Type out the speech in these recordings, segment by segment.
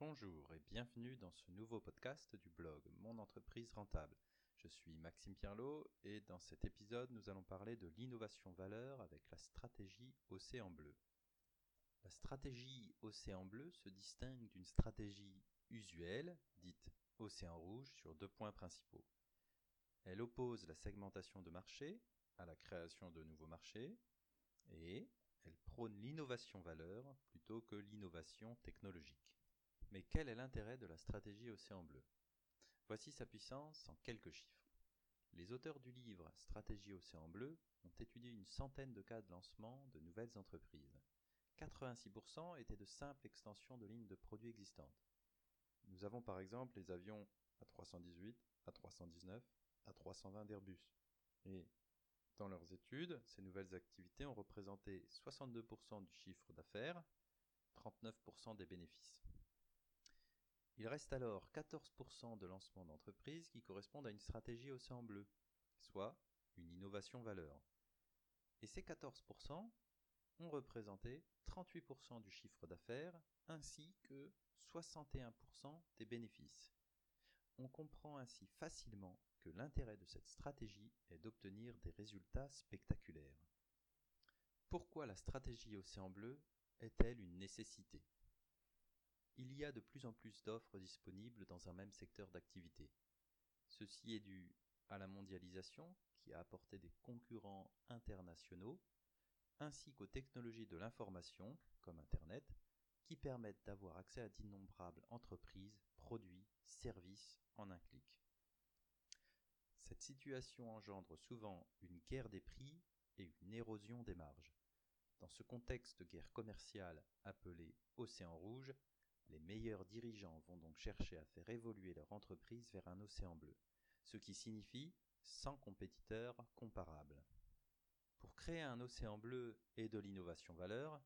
Bonjour et bienvenue dans ce nouveau podcast du blog Mon entreprise rentable. Je suis Maxime Pierlot et dans cet épisode nous allons parler de l'innovation valeur avec la stratégie Océan Bleu. La stratégie Océan Bleu se distingue d'une stratégie usuelle, dite Océan Rouge, sur deux points principaux. Elle oppose la segmentation de marché à la création de nouveaux marchés et elle prône l'innovation valeur plutôt que l'innovation technologique. Mais quel est l'intérêt de la stratégie Océan Bleu? Voici sa puissance en quelques chiffres. Les auteurs du livre Stratégie Océan Bleu ont étudié une centaine de cas de lancement de nouvelles entreprises. 86% étaient de simples extensions de lignes de produits existantes. Nous avons par exemple les avions A318, A319, A320 d'Airbus. Et dans leurs études, ces nouvelles activités ont représenté 62% du chiffre d'affaires, 39% des bénéfices. Il reste alors 14% de lancement d'entreprise qui correspondent à une stratégie océan bleu, soit une innovation valeur. Et ces 14% ont représenté 38% du chiffre d'affaires ainsi que 61% des bénéfices. On comprend ainsi facilement que l'intérêt de cette stratégie est d'obtenir des résultats spectaculaires. Pourquoi la stratégie océan bleu est-elle une nécessité? Il y a de plus en plus d'offres disponibles dans un même secteur d'activité. Ceci est dû à la mondialisation qui a apporté des concurrents internationaux, ainsi qu'aux technologies de l'information, comme Internet, qui permettent d'avoir accès à d'innombrables entreprises, produits, services en un clic. Cette situation engendre souvent une guerre des prix et une érosion des marges. Dans ce contexte de guerre commerciale appelé Océan Rouge, les meilleurs dirigeants vont donc chercher à faire évoluer leur entreprise vers un océan bleu, ce qui signifie sans compétiteurs comparables. Pour créer un océan bleu et de l'innovation valeur,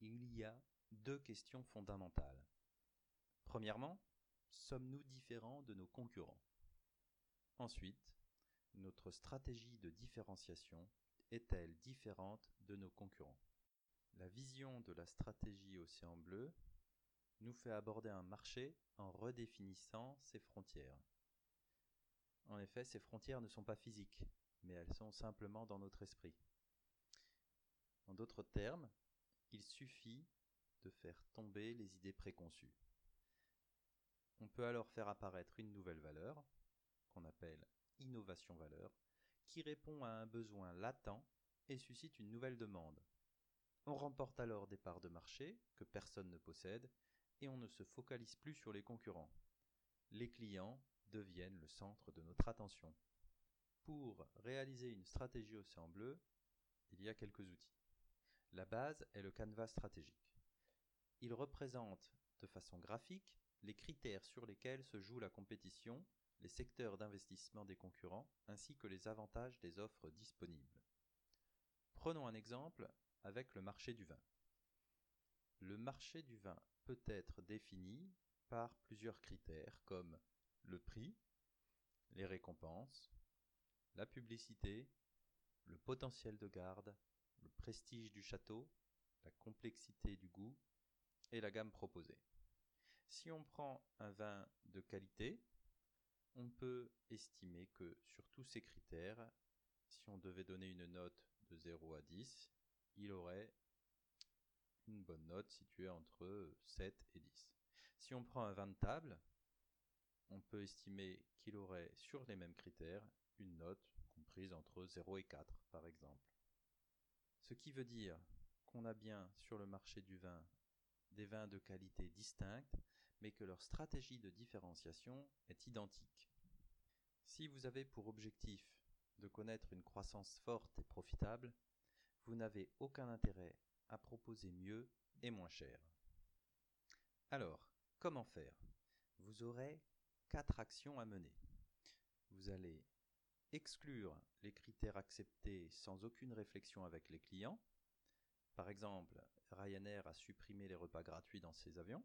il y a deux questions fondamentales. Premièrement, sommes-nous différents de nos concurrents? Ensuite, notre stratégie de différenciation est-elle différente de nos concurrents? La vision de la stratégie océan bleu nous fait aborder un marché en redéfinissant ses frontières. En effet, ces frontières ne sont pas physiques, mais elles sont simplement dans notre esprit. En d'autres termes, il suffit de faire tomber les idées préconçues. On peut alors faire apparaître une nouvelle valeur, qu'on appelle innovation valeur, qui répond à un besoin latent et suscite une nouvelle demande. On remporte alors des parts de marché que personne ne possède et on ne se focalise plus sur les concurrents. Les clients deviennent le centre de notre attention. Pour réaliser une stratégie océan bleu, il y a quelques outils. La base est le canevas stratégique. Il représente de façon graphique les critères sur lesquels se joue la compétition, les secteurs d'investissement des concurrents, ainsi que les avantages des offres disponibles. Prenons un exemple avec le marché du vin. Le marché du vin peut être défini par plusieurs critères comme le prix, les récompenses, la publicité, le potentiel de garde, le prestige du château, la complexité du goût et la gamme proposée. Si on prend un vin de qualité, on peut estimer que sur tous ces critères, si on devait donner une note de 0 à 10, il aurait une bonne note située entre 7 et 10. Si on prend un vin de table, on peut estimer qu'il aurait sur les mêmes critères une note comprise entre 0 et 4 par exemple. Ce qui veut dire qu'on a bien sur le marché du vin des vins de qualité distincte, mais que leur stratégie de différenciation est identique. Si vous avez pour objectif de connaître une croissance forte et profitable, vous n'avez aucun intérêt à proposer mieux et moins cher. Alors, comment faire? Vous aurez quatre actions à mener. Vous allez exclure les critères acceptés sans aucune réflexion avec les clients. Par exemple, Ryanair a supprimé les repas gratuits dans ses avions.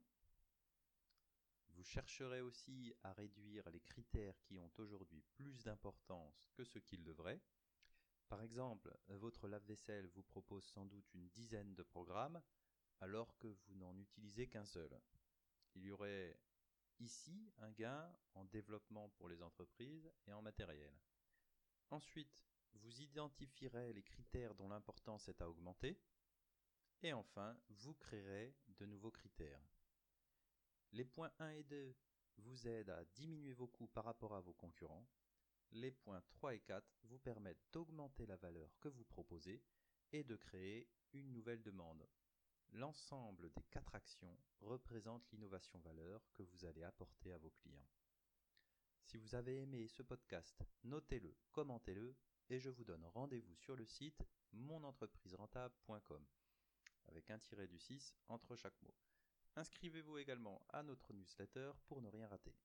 Vous chercherez aussi à réduire les critères qui ont aujourd'hui plus d'importance que ce qu'ils devraient. Par exemple, votre lave-vaisselle vous propose sans doute une dizaine de programmes, alors que vous n'en utilisez qu'un seul. Il y aurait ici un gain en développement pour les entreprises et en matériel. Ensuite, vous identifierez les critères dont l'importance est à augmenter. Et enfin, vous créerez de nouveaux critères. Les points 1 et 2 vous aident à diminuer vos coûts par rapport à vos concurrents. Les points 3 et 4 vous permettent d'augmenter la valeur que vous proposez et de créer une nouvelle demande. L'ensemble des quatre actions représente l'innovation valeur que vous allez apporter à vos clients. Si vous avez aimé ce podcast, notez-le, commentez-le et je vous donne rendez-vous sur le site monentrepriserentable.com avec un tiré du 6 entre chaque mot. Inscrivez-vous également à notre newsletter pour ne rien rater.